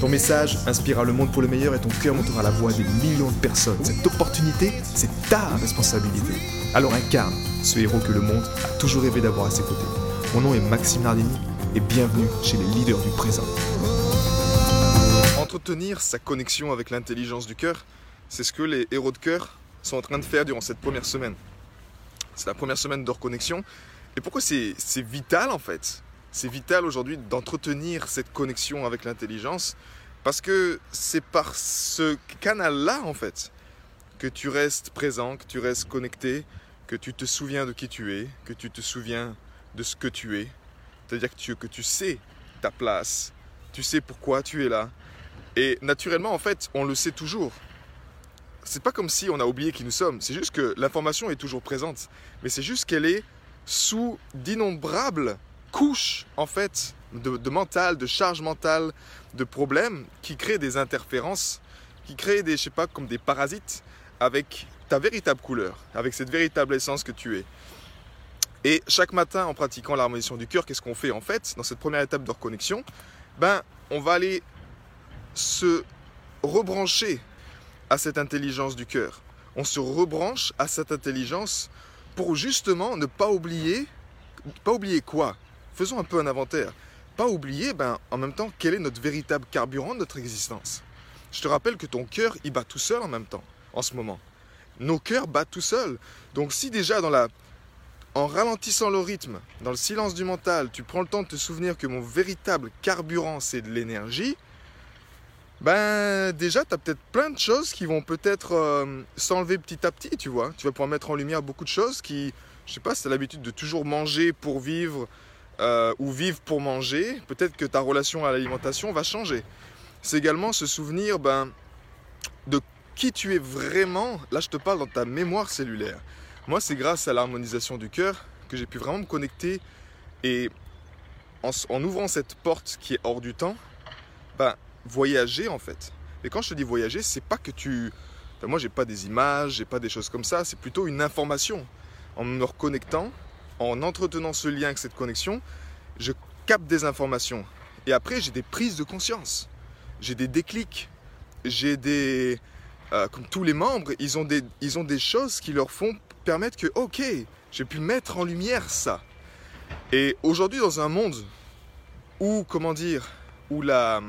Ton message inspirera le monde pour le meilleur et ton cœur montera la voix des millions de personnes. Cette opportunité, c'est ta responsabilité. Alors incarne ce héros que le monde a toujours rêvé d'avoir à ses côtés. Mon nom est Maxime Nardini et bienvenue chez les leaders du présent. Entretenir sa connexion avec l'intelligence du cœur, c'est ce que les héros de cœur sont en train de faire durant cette première semaine. C'est la première semaine de reconnexion. Et pourquoi c'est vital en fait? C'est vital aujourd'hui d'entretenir cette connexion avec l'intelligence parce que c'est par ce canal-là, en fait, que tu restes présent, que tu restes connecté, que tu te souviens de qui tu es, que tu te souviens de ce que tu es. C'est-à-dire que tu, que tu sais ta place, tu sais pourquoi tu es là. Et naturellement, en fait, on le sait toujours. C'est pas comme si on a oublié qui nous sommes, c'est juste que l'information est toujours présente. Mais c'est juste qu'elle est sous d'innombrables couche en fait de, mental, de charge mentale, de problèmes qui créent des interférences, qui créent des, je sais pas, comme des parasites avec ta véritable couleur, avec cette véritable essence que tu es. Et chaque matin, en pratiquant l'harmonisation du cœur, qu'est-ce qu'on fait en fait dans cette première étape de reconnexion? Ben, on va aller se rebrancher à cette intelligence du cœur. On se rebranche à cette intelligence pour justement ne pas oublier, pas oublier quoi? Faisons un peu un inventaire. Pas oublier, ben, en même temps, quel est notre véritable carburant de notre existence. Je te rappelle que ton cœur, il bat tout seul en même temps, en ce moment. Nos cœurs battent tout seuls. Donc si déjà dans la... En ralentissant le rythme, dans le silence du mental, tu prends le temps de te souvenir que mon véritable carburant, c'est de l'énergie, ben déjà, tu as peut-être plein de choses qui vont peut-être euh, s'enlever petit à petit, tu vois. Tu vas pouvoir mettre en lumière beaucoup de choses qui, je sais pas, c'est l'habitude de toujours manger pour vivre, euh, ou vivre pour manger, peut-être que ta relation à l'alimentation va changer. C'est également se souvenir ben, de qui tu es vraiment. Là, je te parle dans ta mémoire cellulaire. Moi, c'est grâce à l'harmonisation du cœur que j'ai pu vraiment me connecter et en, ouvrant cette porte qui est hors du temps, ben, voyager en fait. Et quand je te dis voyager, c'est pas que tu. Ben, moi, j'ai pas des images, j'ai pas des choses comme ça, c'est plutôt une information. En me reconnectant, en entretenant ce lien avec cette connexion, je capte des informations. Et après, j'ai des prises de conscience. J'ai des déclics. J'ai des... Euh, comme tous les membres, ils ont, des, choses qui leur font permettre que, ok, j'ai pu mettre en lumière ça. Et aujourd'hui, dans un monde où, comment dire, où la,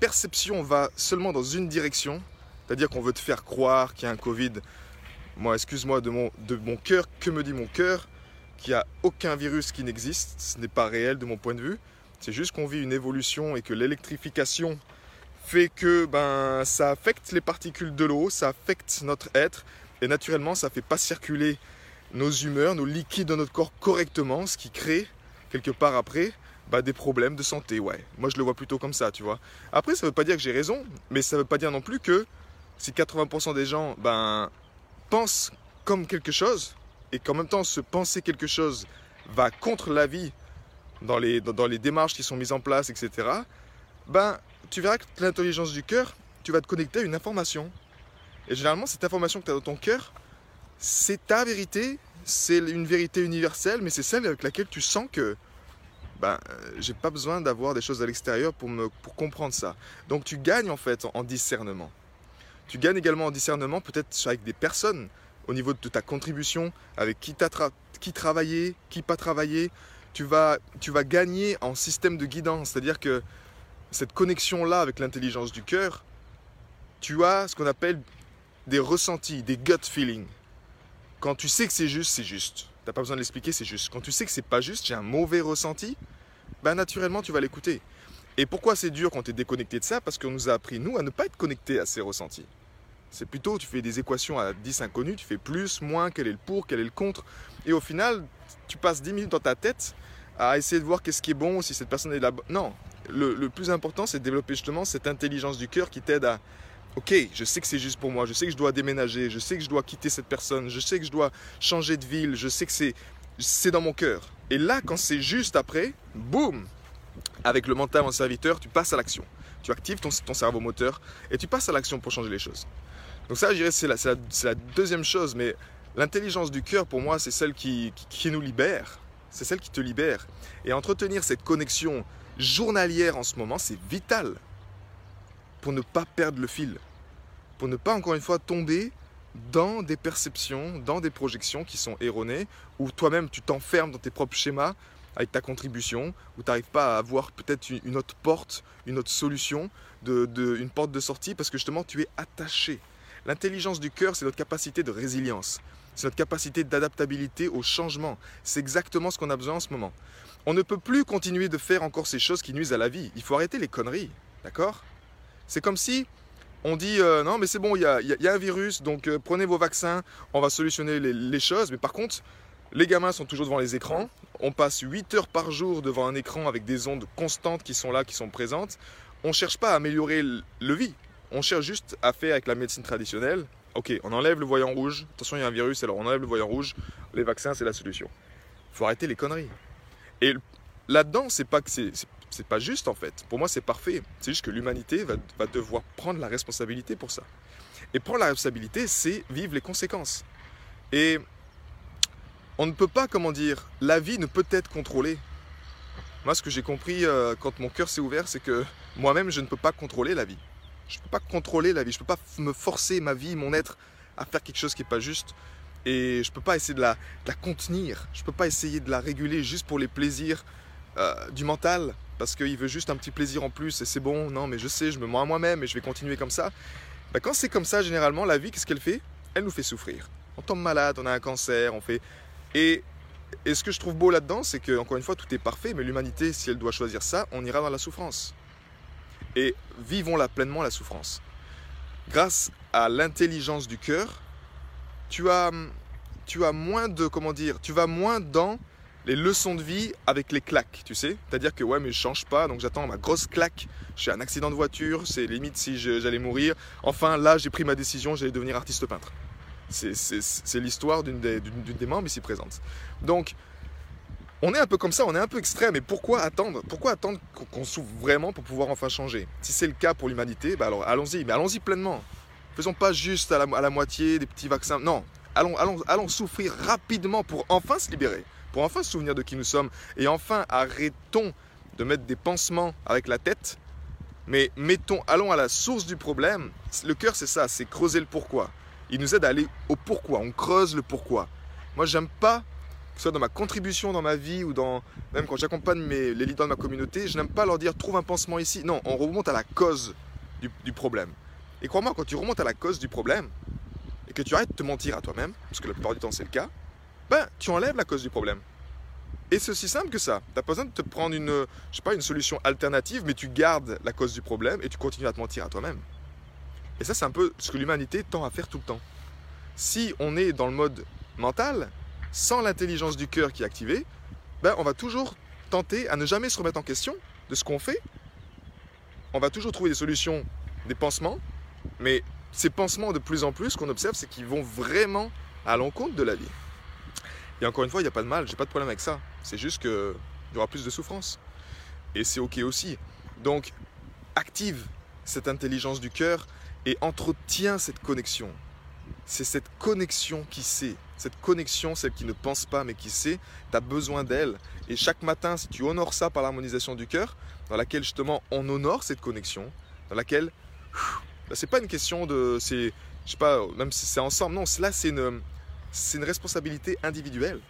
perception va seulement dans une direction, c'est-à-dire qu'on veut te faire croire qu'il y a un Covid, moi, excuse-moi de mon cœur, que me dit mon cœur qu'il n'y a aucun virus qui n'existe. Ce n'est pas réel de mon point de vue. C'est juste qu'on vit une évolution et que l'électrification fait que ben, ça affecte les particules de l'eau, ça affecte notre être et naturellement ça ne fait pas circuler nos humeurs, nos liquides dans notre corps correctement, ce qui crée quelque part après ben, des problèmes de santé. Moi je le vois plutôt comme ça, tu vois. Après, ça ne veut pas dire que j'ai raison, mais ça ne veut pas dire non plus que si 80% des gens ben, pensent comme quelque chose, et qu'en même temps, se penser quelque chose va contre la vie dans les, dans, les démarches qui sont mises en place, etc., ben, tu verras que l'intelligence du cœur, tu vas te connecter à une information. Et généralement, cette information que tu as dans ton cœur, c'est ta vérité, c'est une vérité universelle, mais c'est celle avec laquelle tu sens que ben, j'ai pas besoin d'avoir des choses à l'extérieur pour, pour comprendre ça. Donc tu gagnes en fait en discernement. Tu gagnes également en discernement peut-être avec des personnes au niveau de ta contribution, avec qui, qui travailler, qui pas travailler. Tu vas, gagner en système de guidance, c'est-à-dire que cette connexion-là avec l'intelligence du cœur, tu as ce qu'on appelle des ressentis, des gut feelings. Quand tu sais que c'est juste, c'est juste. Tu n'as pas besoin de l'expliquer, c'est juste. Quand tu sais que c'est pas juste, j'ai un mauvais ressenti, ben naturellement tu vas l'écouter. Et pourquoi c'est dur quand tu es déconnecté de ça? Parce qu'on nous a appris, nous, à ne pas être connecté à ces ressentis. C'est plutôt, tu fais des équations à 10 inconnus, tu fais plus, moins, quel est le pour, quel est le contre. Et au final, tu passes 10 minutes dans ta tête à essayer de voir qu'est-ce qui est bon, si cette personne est là. Non, le, plus important, c'est de développer justement cette intelligence du cœur qui t'aide à ok, je sais que c'est juste pour moi, je sais que je dois déménager, je sais que je dois quitter cette personne, je sais que je dois changer de ville, je sais que c'est, c'est dans mon cœur. Et là, quand c'est juste après, boum, avec le mental en serviteur, tu passes à l'action. Tu actives ton, cerveau moteur et tu passes à l'action pour changer les choses. Donc ça, je dirais, c'est la, deuxième chose, mais l'intelligence du cœur, pour moi, c'est celle qui, qui, qui nous libère. C'est celle qui te libère. Et entretenir cette connexion journalière en ce moment, c'est vital pour ne pas perdre le fil, pour ne pas encore une fois tomber dans des perceptions, dans des projections qui sont erronées, où toi-même tu t'enfermes dans tes propres schémas avec ta contribution, où tu n'arrives pas à avoir peut-être une autre porte, une autre solution, une porte de sortie, parce que justement tu es attaché. L'intelligence du cœur, c'est notre capacité de résilience, c'est notre capacité d'adaptabilité au changement. C'est exactement ce qu'on a besoin en ce moment. On ne peut plus continuer de faire encore ces choses qui nuisent à la vie. Il faut arrêter les conneries, d'accord? C'est comme si on dit euh, non mais c'est bon, il y a, un virus, donc euh, prenez vos vaccins, on va solutionner les, choses. Mais par contre, les gamins sont toujours devant les écrans. On passe 8 heures par jour devant un écran avec des ondes constantes qui sont là, qui sont présentes. On ne cherche pas à améliorer le vie. On cherche juste à faire avec la médecine traditionnelle. Ok, on enlève le voyant rouge. Attention, il y a un virus, alors on enlève le voyant rouge. Les vaccins, c'est la solution. Il faut arrêter les conneries. Et là-dedans, c'est pas c'est pas juste en fait. Pour moi, c'est parfait. C'est juste que l'humanité va, va, devoir prendre la responsabilité pour ça. Et prendre la responsabilité, c'est vivre les conséquences. Et on ne peut pas, comment dire, la vie ne peut être contrôlée. Moi, ce que j'ai compris euh, quand mon cœur s'est ouvert, c'est que moi-même, je ne peux pas contrôler la vie. Je ne peux pas contrôler la vie. Je ne peux pas me forcer ma vie, mon être, à faire quelque chose qui n'est pas juste. Et je ne peux pas essayer de la, contenir. Je ne peux pas essayer de la réguler juste pour les plaisirs euh, du mental parce qu'il veut juste un petit plaisir en plus et c'est bon, non mais je sais, je me mens à moi-même et je vais continuer comme ça. Bah, quand c'est comme ça, généralement, la vie, qu'est-ce qu'elle fait? Elle nous fait souffrir. On tombe malade, on a un cancer, on fait... Et, ce que je trouve beau là-dedans, c'est que, encore une fois, tout est parfait, mais l'humanité, si elle doit choisir ça, on ira dans la souffrance. Et vivons-la pleinement, la souffrance. Grâce à l'intelligence du cœur, tu as, tu as moins de, comment dire, tu vas moins dans les leçons de vie avec les claques, tu sais. C'est-à-dire que ouais, mais je change pas, donc j'attends ma grosse claque. J'ai un accident de voiture, c'est limite si j'allais mourir. Enfin, là, j'ai pris ma décision, j'allais devenir artiste peintre. C'est l'histoire d'une des, membres ici présente. Donc, on est un peu comme ça, on est un peu extrême. Et pourquoi attendre Pourquoi attendre qu'on souffre vraiment pour pouvoir enfin changer? Si c'est le cas pour l'humanité, bah alors allons-y, mais allons-y pleinement. Faisons pas juste à la, à la, moitié des petits vaccins. Non, allons, allons, allons souffrir rapidement pour enfin se libérer pour enfin se souvenir de qui nous sommes. Et enfin, arrêtons de mettre des pansements avec la tête, mais mettons, allons à la source du problème. Le cœur, c'est ça, c'est creuser le pourquoi. Il nous aide à aller au pourquoi, on creuse le pourquoi. Moi, j'aime pas, que ce soit dans ma contribution dans ma vie ou dans, même quand j'accompagne les leaders de ma communauté, je n'aime pas leur dire trouve un pansement ici. Non, on remonte à la cause du, du problème. Et crois-moi, quand tu remontes à la cause du problème, et que tu arrêtes de te mentir à toi-même, parce que la plupart du temps c'est le cas, ben, tu enlèves la cause du problème. Et c'est aussi simple que ça. Tu n'as pas besoin de te prendre une, je sais pas, une solution alternative, mais tu gardes la cause du problème et tu continues à te mentir à toi-même. Et ça, c'est un peu ce que l'humanité tend à faire tout le temps. Si on est dans le mode mental, sans l'intelligence du cœur qui est activée, ben, on va toujours tenter à ne jamais se remettre en question de ce qu'on fait. On va toujours trouver des solutions, des pansements, mais ces pansements, de plus en plus, qu'on observe, c'est qu'ils vont vraiment à l'encontre de la vie. Et encore une fois, il n'y a pas de mal, j'ai pas de problème avec ça. C'est juste qu'il y aura plus de souffrance. Et c'est ok aussi. Donc, active cette intelligence du cœur et entretiens cette connexion. C'est cette connexion qui sait. Cette connexion, celle qui ne pense pas mais qui sait, tu as besoin d'elle. Et chaque matin, si tu honores ça par l'harmonisation du cœur, dans laquelle justement on honore cette connexion, dans laquelle bah, c'est pas une question de. Je sais pas, même si c'est ensemble, non, là c'est une c'est une responsabilité individuelle.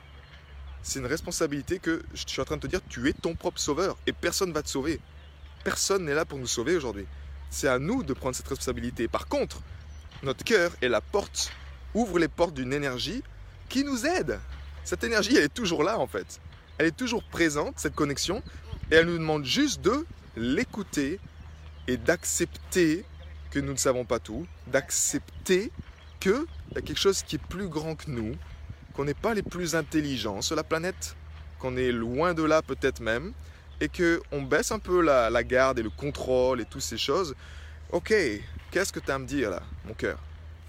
C'est une responsabilité que je suis en train de te dire, tu es ton propre sauveur et personne ne va te sauver. Personne n'est là pour nous sauver aujourd'hui. C'est à nous de prendre cette responsabilité. Par contre, notre cœur est la porte, ouvre les portes d'une énergie qui nous aide. Cette énergie, elle est toujours là en fait. Elle est toujours présente, cette connexion, et elle nous demande juste de l'écouter et d'accepter que nous ne savons pas tout, d'accepter qu'il y a quelque chose qui est plus grand que nous, qu'on n'est pas les plus intelligents sur la planète, qu'on est loin de là peut-être même, et qu'on baisse un peu la, garde et le contrôle et toutes ces choses. Ok, qu'est-ce que tu as à me dire là, mon cœur?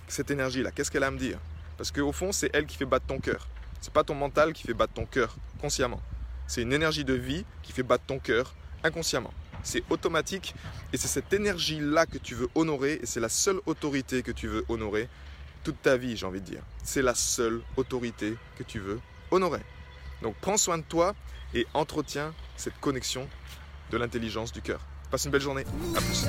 Cette énergie-là, qu'est-ce qu'elle a à me dire? Parce qu'au fond, c'est elle qui fait battre ton cœur. C'est pas ton mental qui fait battre ton cœur consciemment. C'est une énergie de vie qui fait battre ton cœur inconsciemment. C'est automatique et c'est cette énergie-là que tu veux honorer et c'est la seule autorité que tu veux honorer toute ta vie, j'ai envie de dire. C'est la seule autorité que tu veux honorer. Donc prends soin de toi et entretiens cette connexion de l'intelligence du cœur. Passe une belle journée. À plus.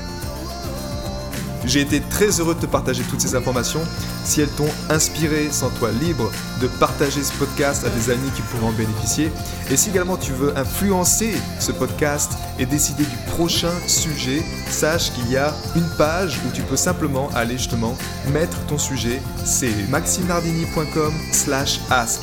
J'ai été très heureux de te partager toutes ces informations. Si elles t'ont inspiré, sens-toi libre de partager ce podcast à des amis qui pourraient en bénéficier. Et si également tu veux influencer ce podcast et décider du prochain sujet, sache qu'il y a une page où tu peux simplement aller justement mettre ton sujet. C'est maximardini.com slash ask